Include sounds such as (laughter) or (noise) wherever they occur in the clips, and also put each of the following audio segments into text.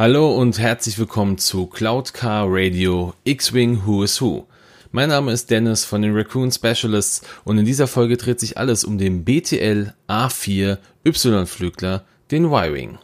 Hallo und herzlich willkommen zu Cloud Car Radio X-Wing Who is Who. Mein Name ist Dennis von den Raccoon Specialists und in dieser Folge dreht sich alles um den BTL A4 Y-Flügler, den Y-Wing.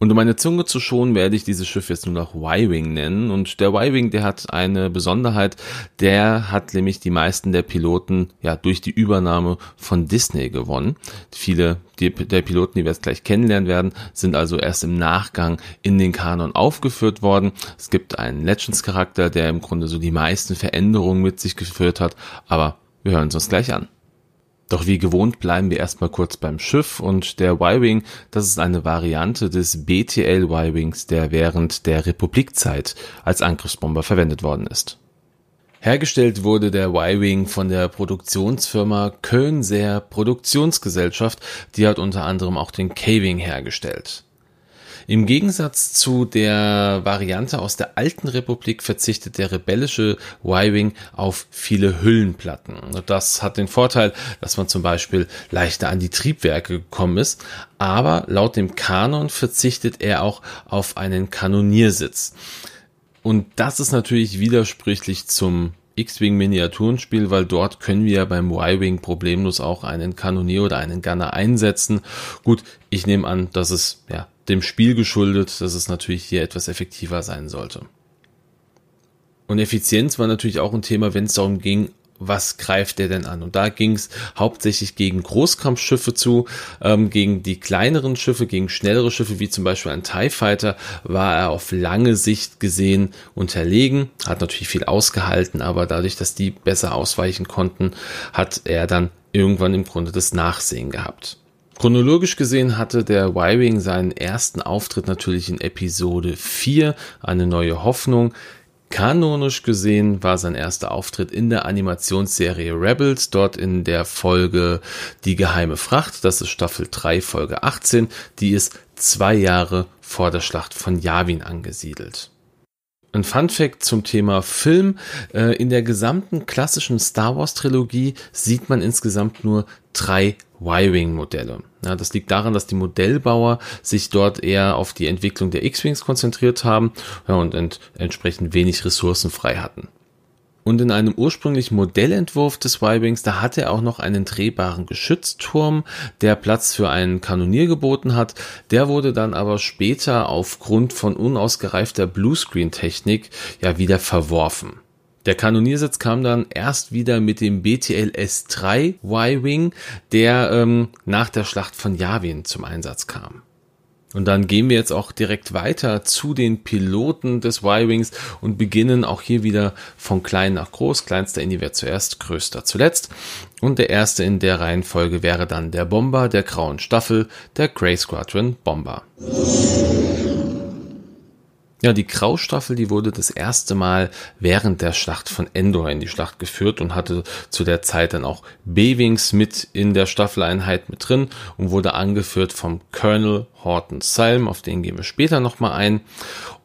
Und um meine Zunge zu schonen, werde ich dieses Schiff jetzt nur noch Y-Wing nennen. Und der Y-Wing, der hat eine Besonderheit. Der hat nämlich die meisten der Piloten ja durch die Übernahme von Disney gewonnen. Viele der Piloten, die wir jetzt gleich kennenlernen werden, sind also erst im Nachgang in den Kanon aufgeführt worden. Es gibt einen Legends-Charakter, der im Grunde so die meisten Veränderungen mit sich geführt hat. Aber wir hören es uns gleich an. Doch wie gewohnt bleiben wir erstmal kurz beim Schiff und der Y-Wing, das ist eine Variante des BTL Y-Wings, der während der Republikzeit als Angriffsbomber verwendet worden ist. Hergestellt wurde der Y-Wing von der Produktionsfirma Köln-Seer Produktionsgesellschaft, die hat unter anderem auch den K-Wing hergestellt. Im Gegensatz zu der Variante aus der alten Republik verzichtet der rebellische Y-Wing auf viele Hüllenplatten. Das hat den Vorteil, dass man zum Beispiel leichter an die Triebwerke gekommen ist, aber laut dem Kanon verzichtet er auch auf einen Kanoniersitz. Und das ist natürlich widersprüchlich zum X-Wing Miniaturenspiel, weil dort können wir beim Y-Wing problemlos auch einen Kanonier oder einen Gunner einsetzen. Gut, ich nehme an, dass es ja dem Spiel geschuldet, dass es natürlich hier etwas effektiver sein sollte. Und Effizienz war natürlich auch ein Thema, wenn es darum ging, was greift der denn an? Und da ging es hauptsächlich gegen Großkampfschiffe zu, ähm, gegen die kleineren Schiffe, gegen schnellere Schiffe, wie zum Beispiel ein TIE Fighter, war er auf lange Sicht gesehen unterlegen, hat natürlich viel ausgehalten, aber dadurch, dass die besser ausweichen konnten, hat er dann irgendwann im Grunde das Nachsehen gehabt. Chronologisch gesehen hatte der Y-Wing seinen ersten Auftritt natürlich in Episode 4, eine neue Hoffnung. Kanonisch gesehen war sein erster Auftritt in der Animationsserie Rebels, dort in der Folge Die geheime Fracht, das ist Staffel 3, Folge 18, die ist zwei Jahre vor der Schlacht von Yavin angesiedelt. Ein Fun Fact zum Thema Film. Äh, in der gesamten klassischen Star Wars Trilogie sieht man insgesamt nur drei Y-Wing-Modelle. Ja, das liegt daran, dass die Modellbauer sich dort eher auf die Entwicklung der X-Wings konzentriert haben ja, und ent entsprechend wenig Ressourcen frei hatten. Und in einem ursprünglichen Modellentwurf des Y-Wings, da hatte er auch noch einen drehbaren Geschützturm, der Platz für einen Kanonier geboten hat. Der wurde dann aber später aufgrund von unausgereifter Bluescreen-Technik ja wieder verworfen. Der Kanoniersitz kam dann erst wieder mit dem BTL S3 Y-Wing, der ähm, nach der Schlacht von Yavin zum Einsatz kam. Und dann gehen wir jetzt auch direkt weiter zu den Piloten des Y-Wings und beginnen auch hier wieder von klein nach groß. Kleinster Indivier zuerst, größter zuletzt. Und der erste in der Reihenfolge wäre dann der Bomber der grauen Staffel, der Grey Squadron Bomber. Ja, die Graustaffel, die wurde das erste Mal während der Schlacht von Endor in die Schlacht geführt und hatte zu der Zeit dann auch B-Wings mit in der Staffeleinheit mit drin und wurde angeführt vom Colonel Horton Salm, auf den gehen wir später nochmal ein.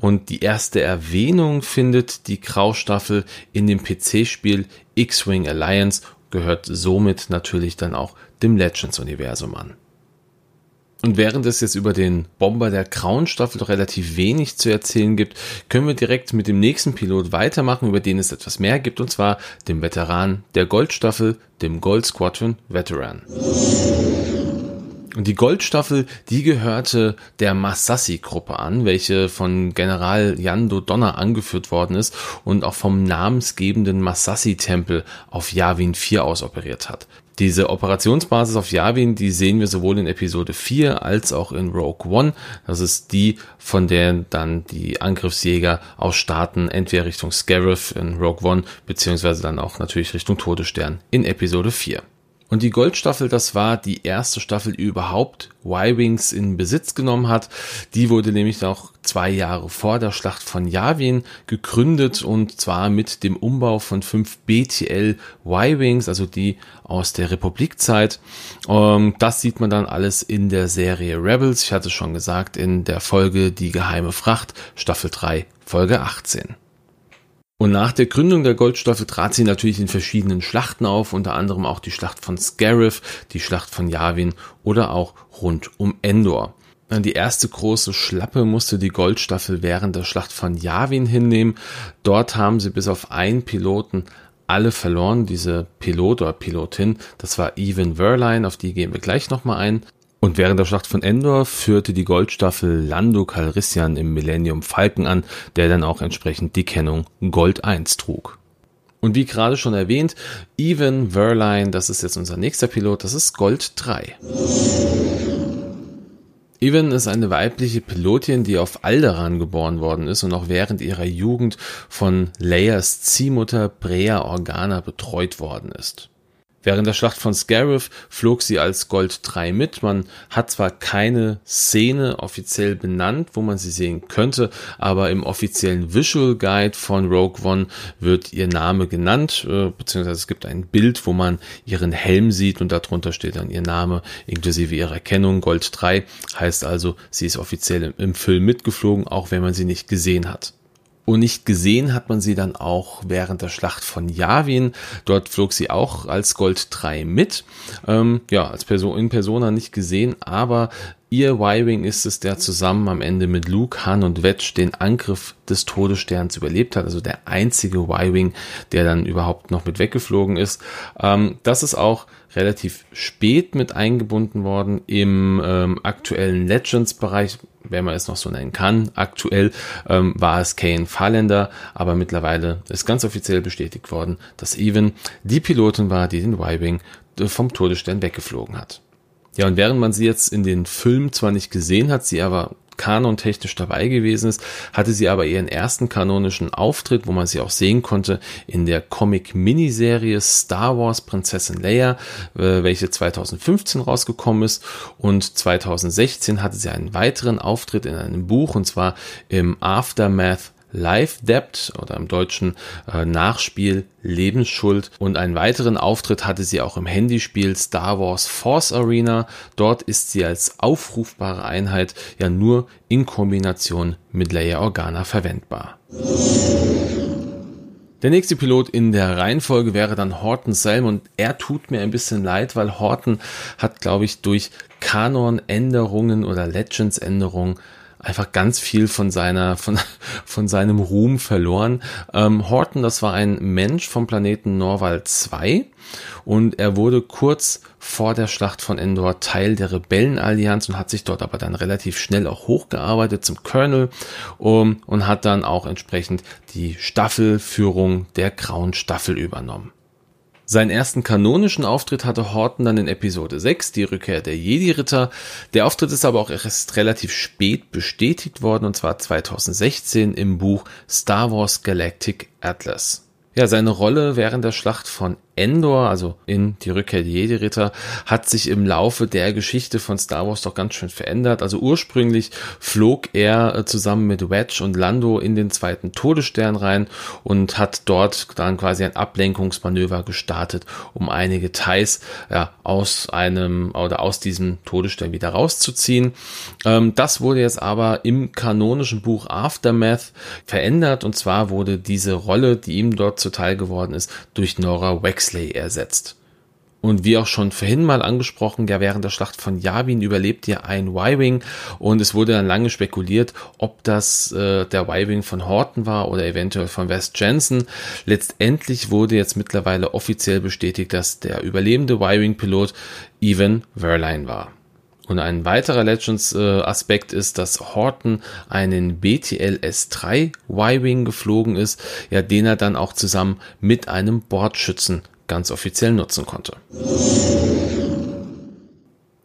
Und die erste Erwähnung findet die Graustaffel in dem PC-Spiel X-Wing Alliance, gehört somit natürlich dann auch dem Legends-Universum an. Und während es jetzt über den Bomber der Grauen Staffel doch relativ wenig zu erzählen gibt, können wir direkt mit dem nächsten Pilot weitermachen, über den es etwas mehr gibt, und zwar dem Veteran der Goldstaffel, dem Gold Squadron Veteran. Und die Goldstaffel, die gehörte der Masassi-Gruppe an, welche von General Yando Donner angeführt worden ist und auch vom namensgebenden Masassi-Tempel auf Yavin 4 aus operiert hat. Diese Operationsbasis auf Yavin, die sehen wir sowohl in Episode 4 als auch in Rogue One. Das ist die, von der dann die Angriffsjäger aus starten, entweder Richtung Scarif in Rogue One, beziehungsweise dann auch natürlich Richtung Todesstern in Episode 4. Und die Goldstaffel, das war die erste Staffel, die überhaupt Y-Wings in Besitz genommen hat. Die wurde nämlich noch zwei Jahre vor der Schlacht von Yavin gegründet und zwar mit dem Umbau von fünf BTL Y-Wings, also die aus der Republikzeit. Ähm, das sieht man dann alles in der Serie Rebels. Ich hatte schon gesagt, in der Folge Die geheime Fracht, Staffel 3, Folge 18. Und nach der Gründung der Goldstaffel trat sie natürlich in verschiedenen Schlachten auf, unter anderem auch die Schlacht von Scarif, die Schlacht von Yavin oder auch rund um Endor. Die erste große Schlappe musste die Goldstaffel während der Schlacht von Yavin hinnehmen. Dort haben sie bis auf einen Piloten alle verloren. Diese Pilot oder Pilotin, das war Evan Verline, auf die gehen wir gleich nochmal ein. Und während der Schlacht von Endor führte die Goldstaffel Lando Calrissian im Millennium Falcon an, der dann auch entsprechend die Kennung Gold 1 trug. Und wie gerade schon erwähnt, Evan Verline, das ist jetzt unser nächster Pilot, das ist Gold 3. Evan ist eine weibliche Pilotin, die auf Alderaan geboren worden ist und auch während ihrer Jugend von Leias Ziehmutter Brea Organa betreut worden ist. Während der Schlacht von Scarif flog sie als Gold 3 mit. Man hat zwar keine Szene offiziell benannt, wo man sie sehen könnte, aber im offiziellen Visual Guide von Rogue One wird ihr Name genannt, äh, beziehungsweise es gibt ein Bild, wo man ihren Helm sieht und darunter steht dann ihr Name inklusive ihrer Kennung. Gold 3 heißt also, sie ist offiziell im, im Film mitgeflogen, auch wenn man sie nicht gesehen hat. Und nicht gesehen hat man sie dann auch während der Schlacht von Yavin. Dort flog sie auch als Gold 3 mit. Ähm, ja, als Person in Persona nicht gesehen, aber ihr Y-Wing ist es, der zusammen am Ende mit Luke, Han und Wedge den Angriff des Todessterns überlebt hat. Also der einzige Y-Wing, der dann überhaupt noch mit weggeflogen ist. Ähm, das ist auch relativ spät mit eingebunden worden im ähm, aktuellen Legends-Bereich wenn man es noch so nennen kann. Aktuell ähm, war es Kane Fahrländer, aber mittlerweile ist ganz offiziell bestätigt worden, dass Even die Pilotin war, die den Y-Wing äh, vom Todesstern weggeflogen hat. Ja, und während man sie jetzt in den Filmen zwar nicht gesehen hat, sie aber kanontechnisch dabei gewesen ist, hatte sie aber ihren ersten kanonischen Auftritt, wo man sie auch sehen konnte, in der Comic-Miniserie Star Wars Prinzessin Leia, äh, welche 2015 rausgekommen ist. Und 2016 hatte sie einen weiteren Auftritt in einem Buch, und zwar im Aftermath Live Debt oder im Deutschen äh, Nachspiel Lebensschuld und einen weiteren Auftritt hatte sie auch im Handyspiel Star Wars Force Arena. Dort ist sie als aufrufbare Einheit ja nur in Kombination mit Leia Organa verwendbar. Der nächste Pilot in der Reihenfolge wäre dann Horton Selm und er tut mir ein bisschen leid, weil Horton hat, glaube ich, durch Kanon-Änderungen oder Legends-Änderungen einfach ganz viel von seiner, von, (laughs) von seinem Ruhm verloren. Ähm, Horton, das war ein Mensch vom Planeten Norval 2 und er wurde kurz vor der Schlacht von Endor Teil der Rebellenallianz und hat sich dort aber dann relativ schnell auch hochgearbeitet zum Colonel um, und hat dann auch entsprechend die Staffelführung der Grauen Staffel übernommen. Seinen ersten kanonischen Auftritt hatte Horton dann in Episode 6, die Rückkehr der Jedi-Ritter. Der Auftritt ist aber auch erst relativ spät bestätigt worden, und zwar 2016 im Buch Star Wars Galactic Atlas. Ja, seine Rolle während der Schlacht von Endor, also in die Rückkehr der Jedi-Ritter, hat sich im Laufe der Geschichte von Star Wars doch ganz schön verändert. Also ursprünglich flog er äh, zusammen mit Wedge und Lando in den zweiten Todesstern rein und hat dort dann quasi ein Ablenkungsmanöver gestartet, um einige Thais ja, aus einem oder aus diesem Todesstern wieder rauszuziehen. Ähm, das wurde jetzt aber im kanonischen Buch Aftermath verändert und zwar wurde diese Rolle, die ihm dort zuteil geworden ist, durch Nora Wax Wexley ersetzt. Und wie auch schon vorhin mal angesprochen, ja während der Schlacht von Yavin überlebt ja ein Y-Wing und es wurde dann lange spekuliert, ob das äh, der Y-Wing von Horton war oder eventuell von West Jensen. Letztendlich wurde jetzt mittlerweile offiziell bestätigt, dass der überlebende Y-Wing-Pilot Evan Verline war. Und ein weiterer Legends-Aspekt äh, ist, dass Horton einen BTL S3 Y-Wing geflogen ist, ja, den er dann auch zusammen mit einem Bordschützen ganz offiziell nutzen konnte.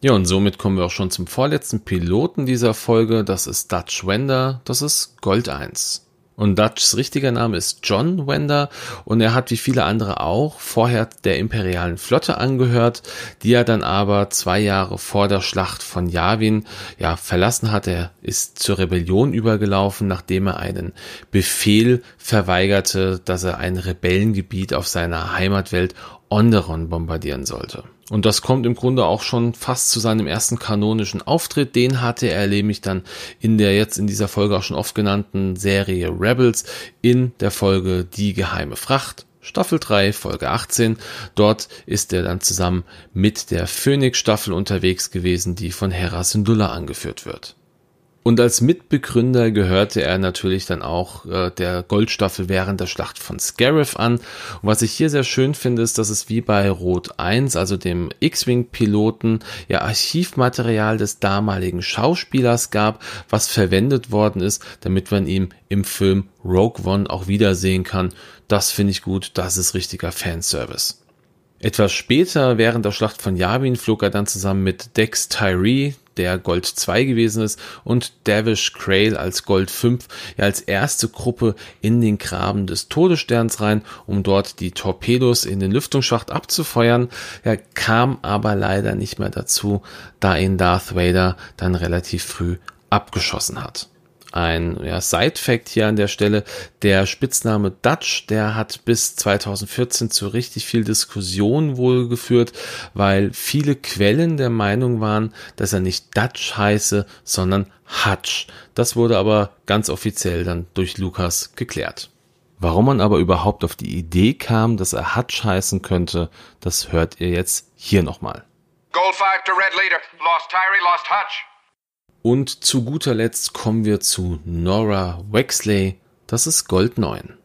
Ja, und somit kommen wir auch schon zum vorletzten Piloten dieser Folge. Das ist Dutch Wender. Das ist Gold 1. Und Dutchs richtiger Name ist John Wender und er hat wie viele andere auch vorher der imperialen Flotte angehört, die er dann aber zwei Jahre vor der Schlacht von Yavin ja verlassen hat. Er ist zur Rebellion übergelaufen, nachdem er einen Befehl verweigerte, dass er ein Rebellengebiet auf seiner Heimatwelt Onderon bombardieren sollte. Und das kommt im Grunde auch schon fast zu seinem ersten kanonischen Auftritt. Den hatte er nämlich dann in der jetzt in dieser Folge auch schon oft genannten Serie Rebels in der Folge Die geheime Fracht. Staffel 3, Folge 18. Dort ist er dann zusammen mit der Phoenix-Staffel unterwegs gewesen, die von Hera Syndulla angeführt wird. Und als Mitbegründer gehörte er natürlich dann auch äh, der Goldstaffel während der Schlacht von Scarif an. Und was ich hier sehr schön finde, ist, dass es wie bei Rot 1, also dem X-Wing-Piloten, ja Archivmaterial des damaligen Schauspielers gab, was verwendet worden ist, damit man ihn im Film Rogue One auch wiedersehen kann. Das finde ich gut, das ist richtiger Fanservice. Etwas später, während der Schlacht von Yavin, flog er dann zusammen mit Dex Tyree, der Gold 2 gewesen ist, und Davish Crail als Gold 5 ja als erste Gruppe in den Graben des Todessterns rein, um dort die Torpedos in den Lüftungsschacht abzufeuern. Er kam aber leider nicht mehr dazu, da ihn Darth Vader dann relativ früh abgeschossen hat ein ja, Side-Fact hier an der Stelle. Der Spitzname Dutch, der hat bis 2014 zu richtig viel Diskussion wohl geführt, weil viele Quellen der Meinung waren, dass er nicht Dutch heiße, sondern Hutch. Das wurde aber ganz offiziell dann durch Lukas geklärt. Warum man aber überhaupt auf die Idee kam, dass er Hutch heißen könnte, das hört ihr jetzt hier nochmal. Gold 5 to Red Leader. Lost Tyree, lost Hutch. Und zu guter Letzt kommen wir zu Nora Wexley. Das ist Gold 9.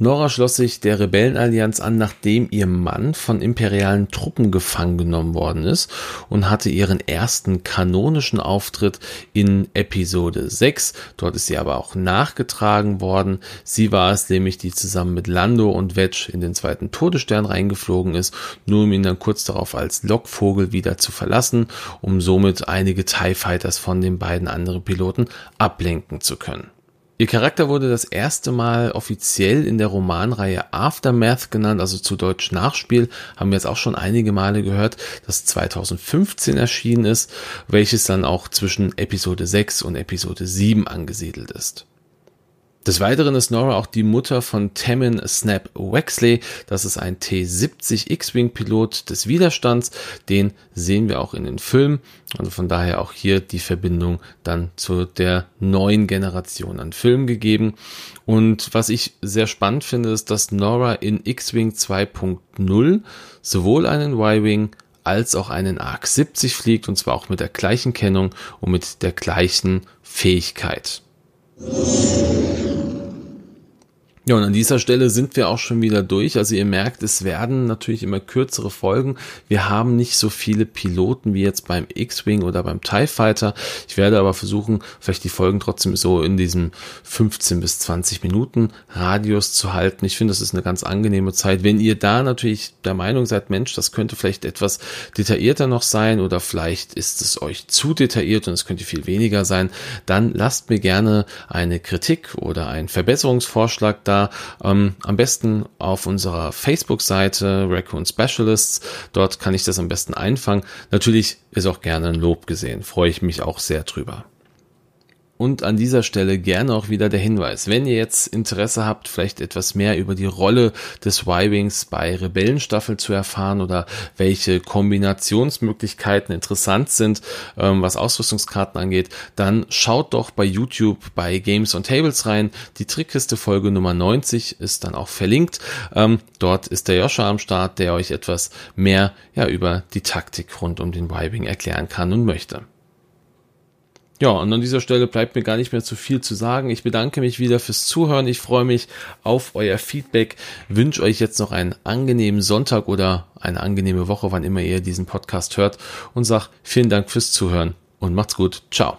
Nora schloss sich der Rebellenallianz an, nachdem ihr Mann von imperialen Truppen gefangen genommen worden ist und hatte ihren ersten kanonischen Auftritt in Episode 6. Dort ist sie aber auch nachgetragen worden. Sie war es nämlich, die zusammen mit Lando und Wedge in den zweiten Todesstern reingeflogen ist, nur um ihn dann kurz darauf als Lockvogel wieder zu verlassen, um somit einige TIE Fighters von den beiden anderen Piloten ablenken zu können. Ihr Charakter wurde das erste Mal offiziell in der Romanreihe Aftermath genannt, also zu Deutsch Nachspiel, haben wir jetzt auch schon einige Male gehört, das 2015 erschienen ist, welches dann auch zwischen Episode 6 und Episode 7 angesiedelt ist. Des Weiteren ist Nora auch die Mutter von Tammin Snap Wexley. Das ist ein T-70 X-Wing-Pilot des Widerstands. Den sehen wir auch in den Filmen. Also von daher auch hier die Verbindung dann zu der neuen Generation an Filmen gegeben. Und was ich sehr spannend finde, ist, dass Nora in X-Wing 2.0 sowohl einen Y-Wing als auch einen ARC 70 fliegt und zwar auch mit der gleichen Kennung und mit der gleichen Fähigkeit. Ja, und an dieser Stelle sind wir auch schon wieder durch. Also ihr merkt, es werden natürlich immer kürzere Folgen. Wir haben nicht so viele Piloten wie jetzt beim X-Wing oder beim TIE Fighter. Ich werde aber versuchen, vielleicht die Folgen trotzdem so in diesem 15 bis 20 Minuten Radius zu halten. Ich finde, das ist eine ganz angenehme Zeit. Wenn ihr da natürlich der Meinung seid, Mensch, das könnte vielleicht etwas detaillierter noch sein oder vielleicht ist es euch zu detailliert und es könnte viel weniger sein, dann lasst mir gerne eine Kritik oder einen Verbesserungsvorschlag da ähm, am besten auf unserer Facebook-Seite Raccoon Specialists. Dort kann ich das am besten einfangen. Natürlich ist auch gerne ein Lob gesehen. Freue ich mich auch sehr drüber. Und an dieser Stelle gerne auch wieder der Hinweis, wenn ihr jetzt Interesse habt, vielleicht etwas mehr über die Rolle des Y-Wings bei Rebellenstaffeln zu erfahren oder welche Kombinationsmöglichkeiten interessant sind, ähm, was Ausrüstungskarten angeht, dann schaut doch bei YouTube bei Games on Tables rein. Die Trickkiste Folge Nummer 90 ist dann auch verlinkt. Ähm, dort ist der Joscha am Start, der euch etwas mehr ja, über die Taktik rund um den Y-Wing erklären kann und möchte. Ja, und an dieser Stelle bleibt mir gar nicht mehr zu viel zu sagen. Ich bedanke mich wieder fürs Zuhören. Ich freue mich auf euer Feedback. Wünsche euch jetzt noch einen angenehmen Sonntag oder eine angenehme Woche, wann immer ihr diesen Podcast hört. Und sag vielen Dank fürs Zuhören und macht's gut. Ciao.